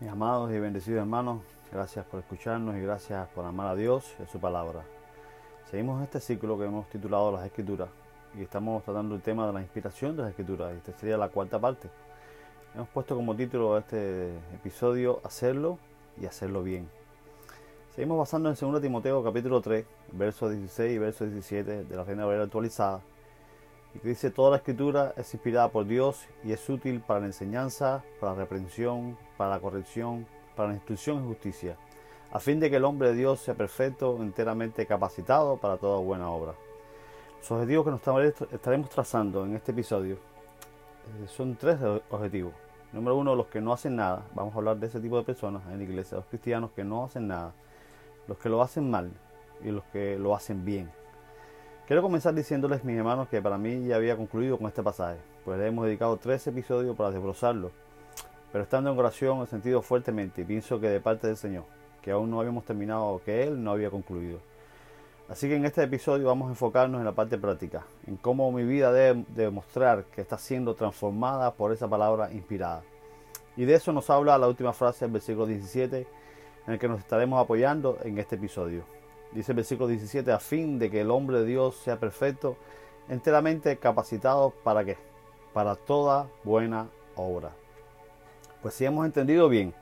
Mis amados y bendecidos hermanos, gracias por escucharnos y gracias por amar a Dios y a su palabra. Seguimos este ciclo que hemos titulado Las Escrituras y estamos tratando el tema de la inspiración de las Escrituras. Esta sería la cuarta parte. Hemos puesto como título este episodio Hacerlo y hacerlo bien. Seguimos basando en 2 Timoteo capítulo 3, versos 16 y verso 17 de la Reina Valera actualizada y que dice toda la escritura es inspirada por Dios y es útil para la enseñanza, para la reprensión, para la corrección, para la instrucción y justicia, a fin de que el hombre de Dios sea perfecto, enteramente capacitado para toda buena obra. Los objetivos que nos estaremos trazando en este episodio eh, son tres objetivos. Número uno, los que no hacen nada. Vamos a hablar de ese tipo de personas en la iglesia, los cristianos que no hacen nada, los que lo hacen mal y los que lo hacen bien. Quiero comenzar diciéndoles, mis hermanos, que para mí ya había concluido con este pasaje, pues le hemos dedicado tres episodios para desbrozarlo, pero estando en oración he sentido fuertemente y pienso que de parte del Señor, que aún no habíamos terminado que Él no había concluido. Así que en este episodio vamos a enfocarnos en la parte práctica, en cómo mi vida debe demostrar que está siendo transformada por esa palabra inspirada. Y de eso nos habla la última frase del versículo 17, en el que nos estaremos apoyando en este episodio. Dice el versículo 17, a fin de que el hombre de Dios sea perfecto, enteramente capacitado para qué? Para toda buena obra. Pues si hemos entendido bien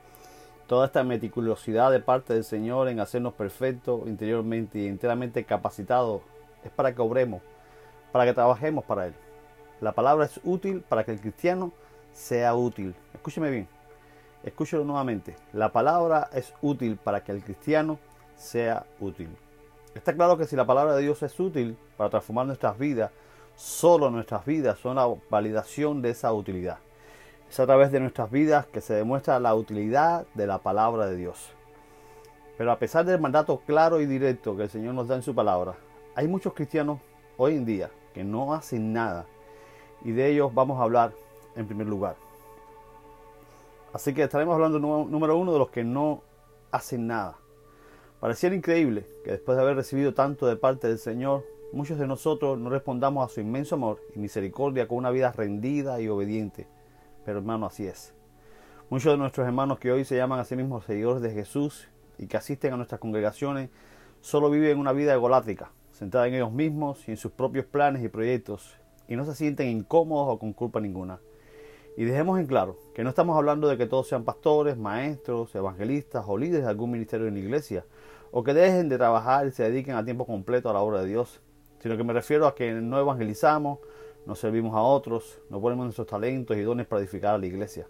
toda esta meticulosidad de parte del Señor en hacernos perfectos interiormente y enteramente capacitados, es para que obremos, para que trabajemos para Él. La palabra es útil para que el cristiano sea útil. Escúcheme bien, escúchelo nuevamente. La palabra es útil para que el cristiano sea útil. Está claro que si la palabra de Dios es útil para transformar nuestras vidas, solo nuestras vidas son la validación de esa utilidad. Es a través de nuestras vidas que se demuestra la utilidad de la palabra de Dios. Pero a pesar del mandato claro y directo que el Señor nos da en su palabra, hay muchos cristianos hoy en día que no hacen nada. Y de ellos vamos a hablar en primer lugar. Así que estaremos hablando número uno de los que no hacen nada. Pareciera increíble que después de haber recibido tanto de parte del Señor, muchos de nosotros no respondamos a su inmenso amor y misericordia con una vida rendida y obediente. Pero hermano, así es. Muchos de nuestros hermanos que hoy se llaman a sí mismos seguidores de Jesús y que asisten a nuestras congregaciones, solo viven una vida egolátrica, centrada en ellos mismos y en sus propios planes y proyectos, y no se sienten incómodos o con culpa ninguna. Y dejemos en claro que no estamos hablando de que todos sean pastores, maestros, evangelistas o líderes de algún ministerio en la iglesia, o que dejen de trabajar y se dediquen a tiempo completo a la obra de Dios, sino que me refiero a que no evangelizamos, no servimos a otros, no ponemos nuestros talentos y dones para edificar a la iglesia.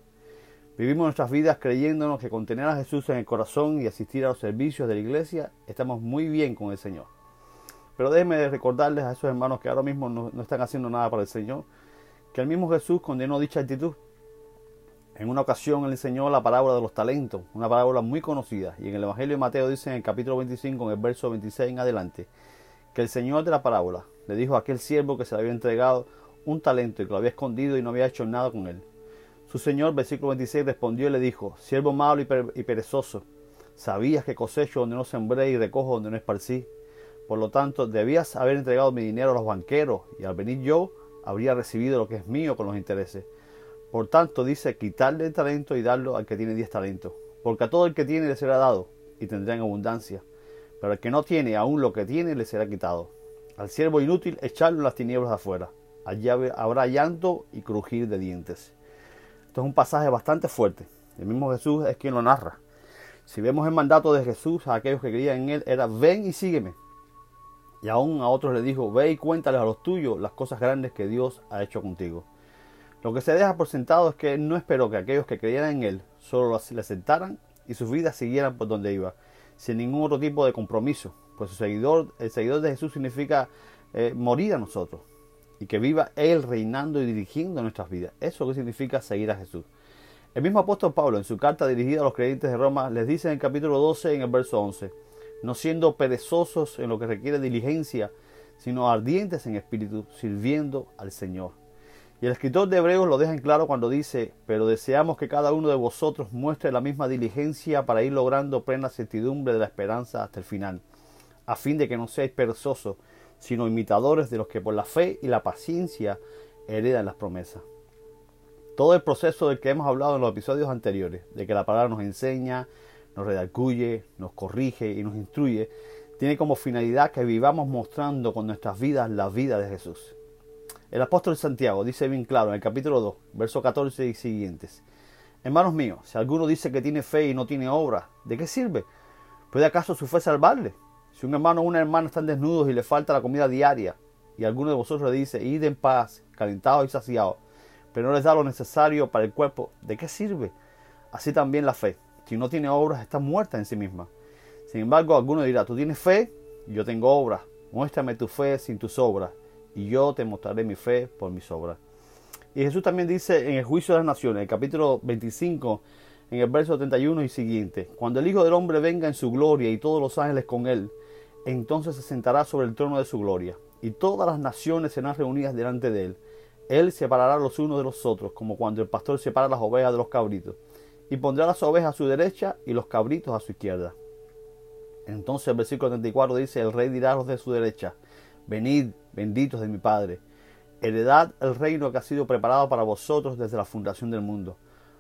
Vivimos nuestras vidas creyéndonos que con tener a Jesús en el corazón y asistir a los servicios de la iglesia estamos muy bien con el Señor. Pero déjenme recordarles a esos hermanos que ahora mismo no, no están haciendo nada para el Señor, que el mismo Jesús condenó dicha actitud en una ocasión él enseñó la parábola de los talentos, una parábola muy conocida, y en el Evangelio de Mateo dice en el capítulo 25, en el verso 26 en adelante, que el Señor de la parábola le dijo a aquel siervo que se le había entregado un talento y que lo había escondido y no había hecho nada con él. Su Señor, versículo 26, respondió y le dijo, siervo malo y, perezoso, sabías que cosecho donde no sembré y recojo donde no esparcí. Por lo tanto, debías haber entregado mi dinero a los banqueros, y al venir yo, habría recibido lo que es mío con los intereses. Por tanto, dice quitarle el talento y darlo al que tiene diez talentos. Porque a todo el que tiene le será dado y tendrá en abundancia. Pero al que no tiene aún lo que tiene le será quitado. Al siervo inútil echarlo en las tinieblas de afuera. Allí habrá llanto y crujir de dientes. Esto es un pasaje bastante fuerte. El mismo Jesús es quien lo narra. Si vemos el mandato de Jesús a aquellos que creían en él, era ven y sígueme. Y aún a otros le dijo, ve y cuéntales a los tuyos las cosas grandes que Dios ha hecho contigo. Lo que se deja por sentado es que no esperó que aquellos que creyeran en él solo le aceptaran y sus vidas siguieran por donde iba, sin ningún otro tipo de compromiso, pues su seguidor, el seguidor de Jesús significa eh, morir a nosotros y que viva Él reinando y dirigiendo nuestras vidas. Eso que significa seguir a Jesús. El mismo apóstol Pablo, en su carta dirigida a los creyentes de Roma, les dice en el capítulo 12, en el verso 11, no siendo perezosos en lo que requiere diligencia, sino ardientes en espíritu, sirviendo al Señor. Y el escritor de Hebreos lo deja en claro cuando dice, pero deseamos que cada uno de vosotros muestre la misma diligencia para ir logrando plena certidumbre de la esperanza hasta el final, a fin de que no seáis perezosos, sino imitadores de los que por la fe y la paciencia heredan las promesas. Todo el proceso del que hemos hablado en los episodios anteriores, de que la palabra nos enseña, nos redarguye, nos corrige y nos instruye, tiene como finalidad que vivamos mostrando con nuestras vidas la vida de Jesús. El apóstol Santiago dice bien claro en el capítulo 2, verso 14 y siguientes. Hermanos míos, si alguno dice que tiene fe y no tiene obra, ¿de qué sirve? ¿Puede acaso su fe salvarle? Si un hermano o una hermana están desnudos y le falta la comida diaria, y alguno de vosotros le dice, id en paz, calentados y saciados, pero no les da lo necesario para el cuerpo, ¿de qué sirve? Así también la fe, si no tiene obras, está muerta en sí misma. Sin embargo, alguno dirá, tú tienes fe, yo tengo obras, muéstrame tu fe sin tus obras, y yo te mostraré mi fe por mis obras. Y Jesús también dice en el juicio de las naciones, el capítulo 25, en el verso 31 y siguiente, cuando el Hijo del Hombre venga en su gloria y todos los ángeles con él, entonces se sentará sobre el trono de su gloria, y todas las naciones serán reunidas delante de él él separará los unos de los otros, como cuando el pastor separa las ovejas de los cabritos, y pondrá las ovejas a su derecha y los cabritos a su izquierda. Entonces el versículo 34 dice, el rey dirá a los de su derecha, venid, benditos de mi Padre, heredad el reino que ha sido preparado para vosotros desde la fundación del mundo,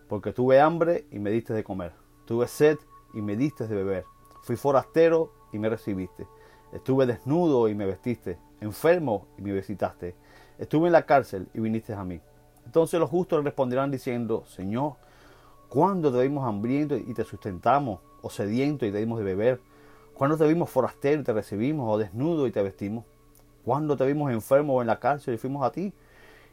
porque tuve hambre y me diste de comer, tuve sed y me diste de beber, fui forastero y me recibiste, estuve desnudo y me vestiste, enfermo y me visitaste. Estuve en la cárcel y viniste a mí. Entonces los justos responderán diciendo, Señor, ¿cuándo te vimos hambriento y te sustentamos, o sediento y te dimos de beber? ¿Cuándo te vimos forastero y te recibimos, o desnudo y te vestimos? ¿Cuándo te vimos enfermo o en la cárcel fuimos a ti?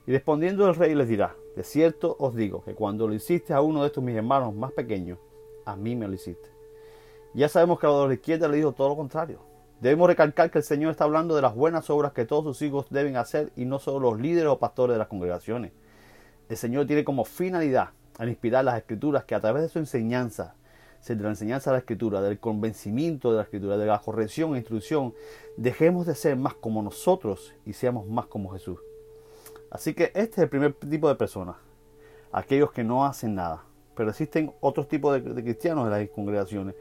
Y respondiendo el rey les dirá, de cierto os digo que cuando lo hiciste a uno de estos mis hermanos más pequeños, a mí me lo hiciste. Ya sabemos que a la izquierda le dijo todo lo contrario. Debemos recalcar que el Señor está hablando de las buenas obras que todos sus hijos deben hacer y no solo los líderes o pastores de las congregaciones. El Señor tiene como finalidad al inspirar las escrituras que a través de su enseñanza, de la enseñanza de la escritura, del convencimiento de la escritura, de la corrección e instrucción, dejemos de ser más como nosotros y seamos más como Jesús. Así que este es el primer tipo de personas, aquellos que no hacen nada. Pero existen otros tipos de, cristianos en las congregaciones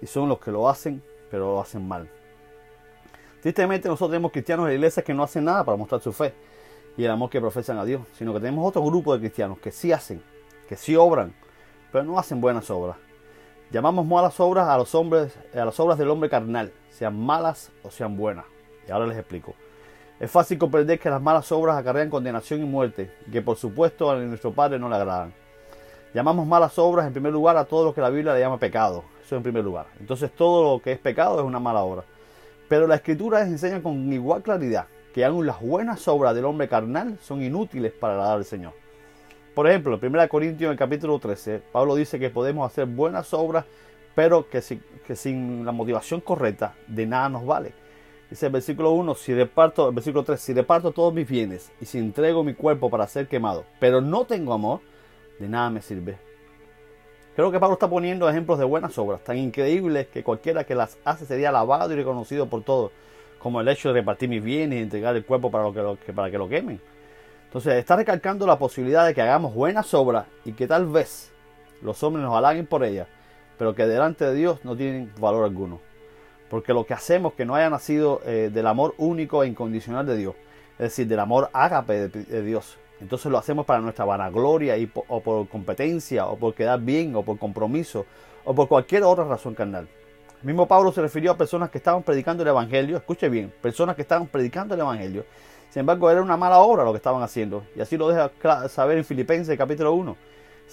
y son los que lo hacen, pero lo hacen mal. Tristemente nosotros tenemos cristianos en la iglesia que no hacen nada para mostrar su fe y el amor que profesan a Dios, sino que tenemos otro grupo de cristianos que sí hacen, que sí obran, pero no hacen buenas obras. Llamamos malas obras a los hombres, a las obras del hombre carnal, sean malas o sean buenas. Y ahora les explico. Es fácil comprender que las malas obras acarrean condenación y muerte, y que por supuesto a nuestro Padre no le agradan. Llamamos malas obras en primer lugar a todo lo que la Biblia le llama pecado. Eso en primer lugar. Entonces todo lo que es pecado es una mala obra. Pero la escritura les enseña con igual claridad que aún las buenas obras del hombre carnal son inútiles para agradar al Señor. Por ejemplo, en 1 Corintios en el capítulo 13, Pablo dice que podemos hacer buenas obras, pero que, sin la motivación correcta de nada nos vale. Dice el versículo 1, si reparto, el versículo 3, si reparto todos mis bienes y si entrego mi cuerpo para ser quemado, pero no tengo amor, de nada me sirve. Creo que Pablo está poniendo ejemplos de buenas obras, tan increíbles que cualquiera que las hace sería alabado y reconocido por todos, como el hecho de repartir mis bienes y entregar el cuerpo para, que, para que lo quemen. Entonces está recalcando la posibilidad de que hagamos buenas obras y que tal vez los hombres nos halaguen por ellas, pero que delante de Dios no tienen valor alguno. Porque lo que hacemos que no haya nacido eh, del amor único e incondicional de Dios, es decir, del amor ágape de Dios, entonces lo hacemos para nuestra vanagloria y o por competencia o por quedar bien o por compromiso o por cualquier otra razón carnal. El mismo Pablo se refirió a personas que estaban predicando el Evangelio, escuche bien, personas que estaban predicando el Evangelio. Sin embargo, era una mala obra lo que estaban haciendo. Y así lo deja saber en Filipenses capítulo 1.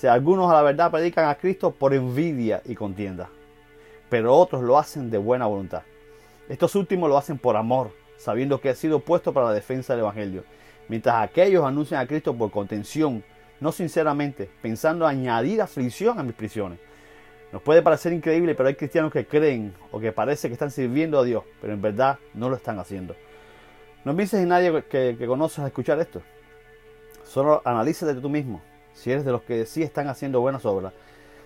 O algunos a la verdad predican a Cristo por envidia y contienda, pero otros lo hacen de buena voluntad. Estos últimos lo hacen por amor, sabiendo que ha sido puesto para la defensa del Evangelio mientras aquellos anuncian a Cristo por contención, no sinceramente, pensando añadir aflicción a mis prisiones. Nos puede parecer increíble, pero hay cristianos que creen o que parece que están sirviendo a Dios, pero en verdad no lo están haciendo. No pienses en nadie que, que conoces a escuchar esto. Solo analízate tú mismo. Si eres de los que sí están haciendo buenas obras,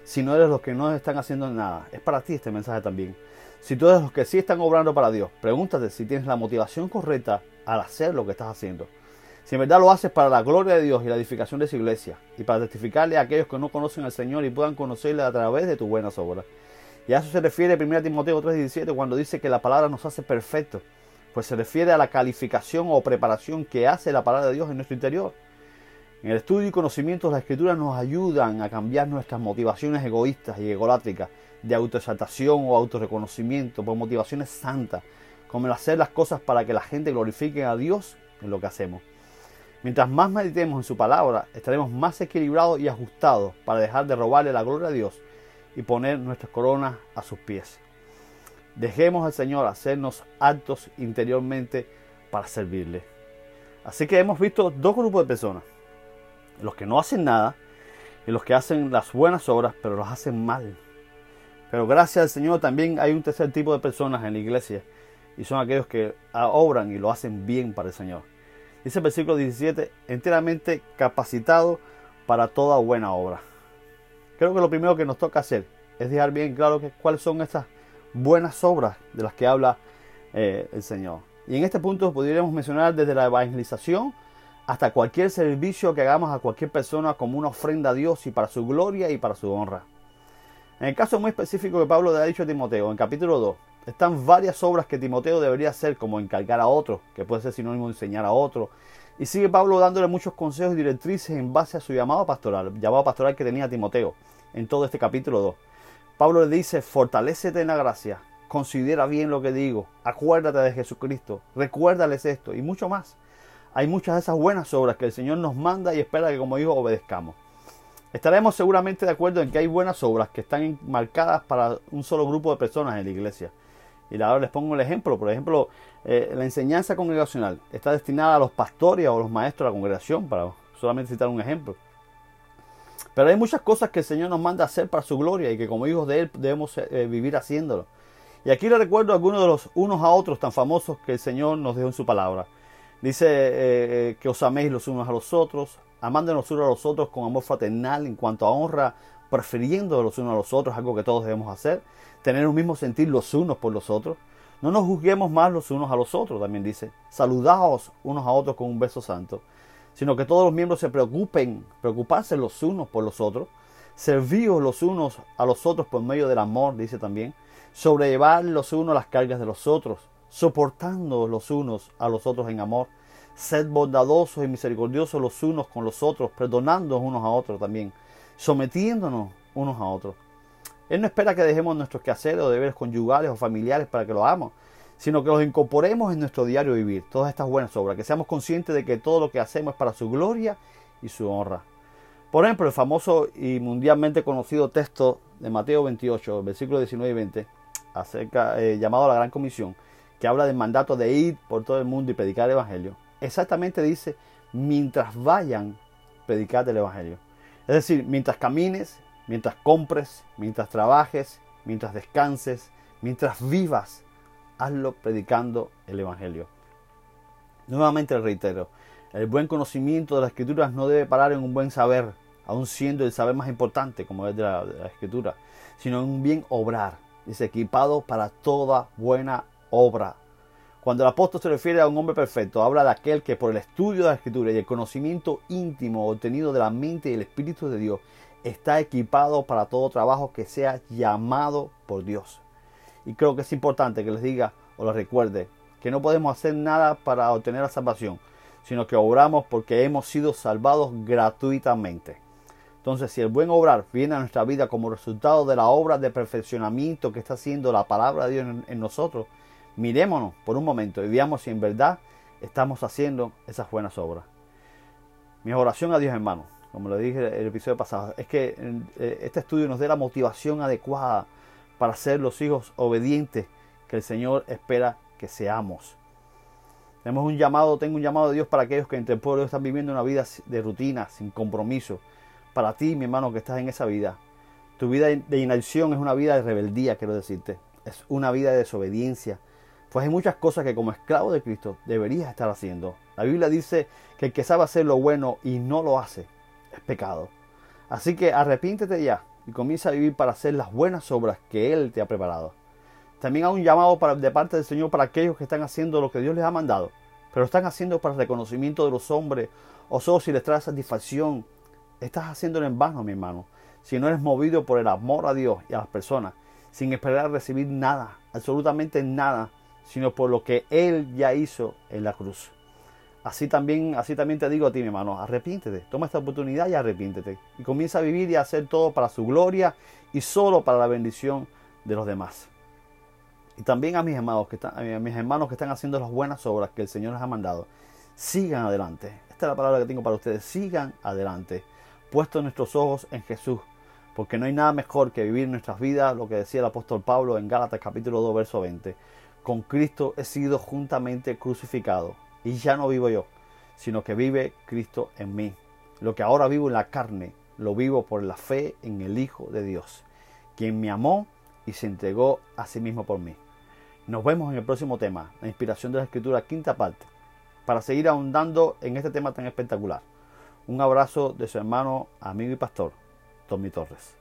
si no eres de los que no están haciendo nada, es para ti este mensaje también. Si tú eres de los que sí están obrando para Dios, pregúntate si tienes la motivación correcta al hacer lo que estás haciendo. Si en verdad lo haces para la gloria de Dios y la edificación de su iglesia, y para testificarle a aquellos que no conocen al Señor y puedan conocerle a través de tus buenas obras. Y a eso se refiere 1 Timoteo 3:17 cuando dice que la palabra nos hace perfectos, pues se refiere a la calificación o preparación que hace la palabra de Dios en nuestro interior. En el estudio y conocimiento de las escrituras nos ayudan a cambiar nuestras motivaciones egoístas y egolátricas de autoexaltación o autorreconocimiento por motivaciones santas, como el hacer las cosas para que la gente glorifique a Dios en lo que hacemos. Mientras más meditemos en su palabra, estaremos más equilibrados y ajustados para dejar de robarle la gloria a Dios y poner nuestras coronas a sus pies. Dejemos al Señor hacernos altos interiormente para servirle. Así que hemos visto dos grupos de personas los que no hacen nada y los que hacen las buenas obras, pero las hacen mal. Pero gracias al Señor también hay un tercer tipo de personas en la iglesia y son aquellos que obran y lo hacen bien para el Señor. Dice el versículo 17, enteramente capacitado para toda buena obra. Creo que lo primero que nos toca hacer es dejar bien claro cuáles son estas buenas obras de las que habla eh, el Señor. Y en este punto podríamos mencionar desde la evangelización hasta cualquier servicio que hagamos a cualquier persona como una ofrenda a Dios y para su gloria y para su honra. En el caso muy específico que Pablo le ha dicho a Timoteo, en capítulo 2, están varias obras que Timoteo debería hacer, como encargar a otro, que puede ser sinónimo de enseñar a otro. Y sigue Pablo dándole muchos consejos y directrices en base a su llamado pastoral, llamado pastoral que tenía Timoteo en todo este capítulo 2. Pablo le dice, fortalécete en la gracia, considera bien lo que digo, acuérdate de Jesucristo, recuérdales esto y mucho más hay muchas de esas buenas obras que el Señor nos manda y espera que como hijos obedezcamos. Estaremos seguramente de acuerdo en que hay buenas obras que están marcadas para un solo grupo de personas en la iglesia. Y ahora les pongo el ejemplo. Por ejemplo, eh, la enseñanza congregacional está destinada a los pastores o a los maestros de la congregación, para solamente citar un ejemplo. Pero hay muchas cosas que el Señor nos manda hacer para su gloria y que como hijos de Él debemos eh, vivir haciéndolo. Y aquí le recuerdo algunos de los unos a otros tan famosos que el Señor nos dejó en su palabra. Dice eh, eh, que os améis los unos a los otros, amándonos los unos a los otros con amor fraternal en cuanto a honra, prefiriendo los unos a los otros, algo que todos debemos hacer, tener un mismo sentir los unos por los otros. No nos juzguemos más los unos a los otros, también dice. Saludaos unos a otros con un beso santo, sino que todos los miembros se preocupen, preocuparse los unos por los otros, servíos los unos a los otros por medio del amor, dice también, sobrellevar los unos las cargas de los otros soportando los unos a los otros en amor. Sed bondadosos y misericordiosos los unos con los otros, perdonando unos a otros también, sometiéndonos unos a otros. Él no espera que dejemos nuestros quehaceres o deberes conyugales o familiares para que lo hagamos, sino que los incorporemos en nuestro diario vivir, todas estas buenas obras, que seamos conscientes de que todo lo que hacemos es para su gloria y su honra. Por ejemplo, el famoso y mundialmente conocido texto de Mateo 28, versículos 19 y 20, acerca, eh, llamado la Gran Comisión, que habla del mandato de ir por todo el mundo y predicar el Evangelio, exactamente dice, mientras vayan, predicar el Evangelio. Es decir, mientras camines, mientras compres, mientras trabajes, mientras descanses, mientras vivas, hazlo predicando el Evangelio. Nuevamente reitero, el buen conocimiento de las escrituras no debe parar en un buen saber, aun siendo el saber más importante como es de la, de la escritura, sino en un bien obrar, dice equipado para toda buena obra. Cuando el apóstol se refiere a un hombre perfecto, habla de aquel que por el estudio de la escritura y el conocimiento íntimo obtenido de la mente y el espíritu de Dios, está equipado para todo trabajo que sea llamado por Dios. Y creo que es importante que les diga o les recuerde que no podemos hacer nada para obtener la salvación, sino que obramos porque hemos sido salvados gratuitamente. Entonces, si el buen obrar viene a nuestra vida como resultado de la obra de perfeccionamiento que está haciendo la palabra de Dios en, nosotros, Mirémonos por un momento y veamos si en verdad estamos haciendo esas buenas obras. Mi oración a Dios, hermano, como le dije en el episodio pasado, es que eh, este estudio nos dé la motivación adecuada para ser los hijos obedientes que el Señor espera que seamos. Tenemos un llamado, tengo un llamado de Dios para aquellos que entre el pueblo están viviendo una vida de rutina, sin compromiso. Para ti, mi hermano, que estás en esa vida, tu vida de inacción es una vida de rebeldía, quiero decirte. Es una vida de desobediencia, pues hay muchas cosas que como esclavo de Cristo deberías estar haciendo. La Biblia dice que el que sabe hacer lo bueno y no lo hace es pecado. Así que arrepiéntete ya y comienza a vivir para hacer las buenas obras que Él te ha preparado. También hay un llamado para, de parte del Señor para aquellos que están haciendo lo que Dios les ha mandado, pero están haciendo para el reconocimiento de los hombres o solo si les trae satisfacción. Estás haciéndolo en vano, mi hermano. Si no eres movido por el amor a Dios y a las personas, sin esperar recibir nada, absolutamente nada sino por lo que Él ya hizo en la cruz. Así también, así también te digo a ti, mi hermano, arrepiéntete, toma esta oportunidad y arrepiéntete. Y comienza a vivir y a hacer todo para su gloria y solo para la bendición de los demás. Y también a mis hermanos que están, a mis hermanos que están haciendo las buenas obras que el Señor les ha mandado. Sigan adelante. Esta es la palabra que tengo para ustedes. Sigan adelante. Puesto nuestros ojos en Jesús. Porque no hay nada mejor que vivir nuestras vidas, lo que decía el apóstol Pablo en Gálatas capítulo 2, verso 20. Con Cristo he sido juntamente crucificado. Y ya no vivo yo, sino que vive Cristo en mí. Lo que ahora vivo en la carne, lo vivo por la fe en el Hijo de Dios, quien me amó y se entregó a sí mismo por mí. Nos vemos en el próximo tema, la inspiración de la escritura, quinta parte, para seguir ahondando en este tema tan espectacular. Un abrazo de su hermano, amigo y pastor, Tommy Torres.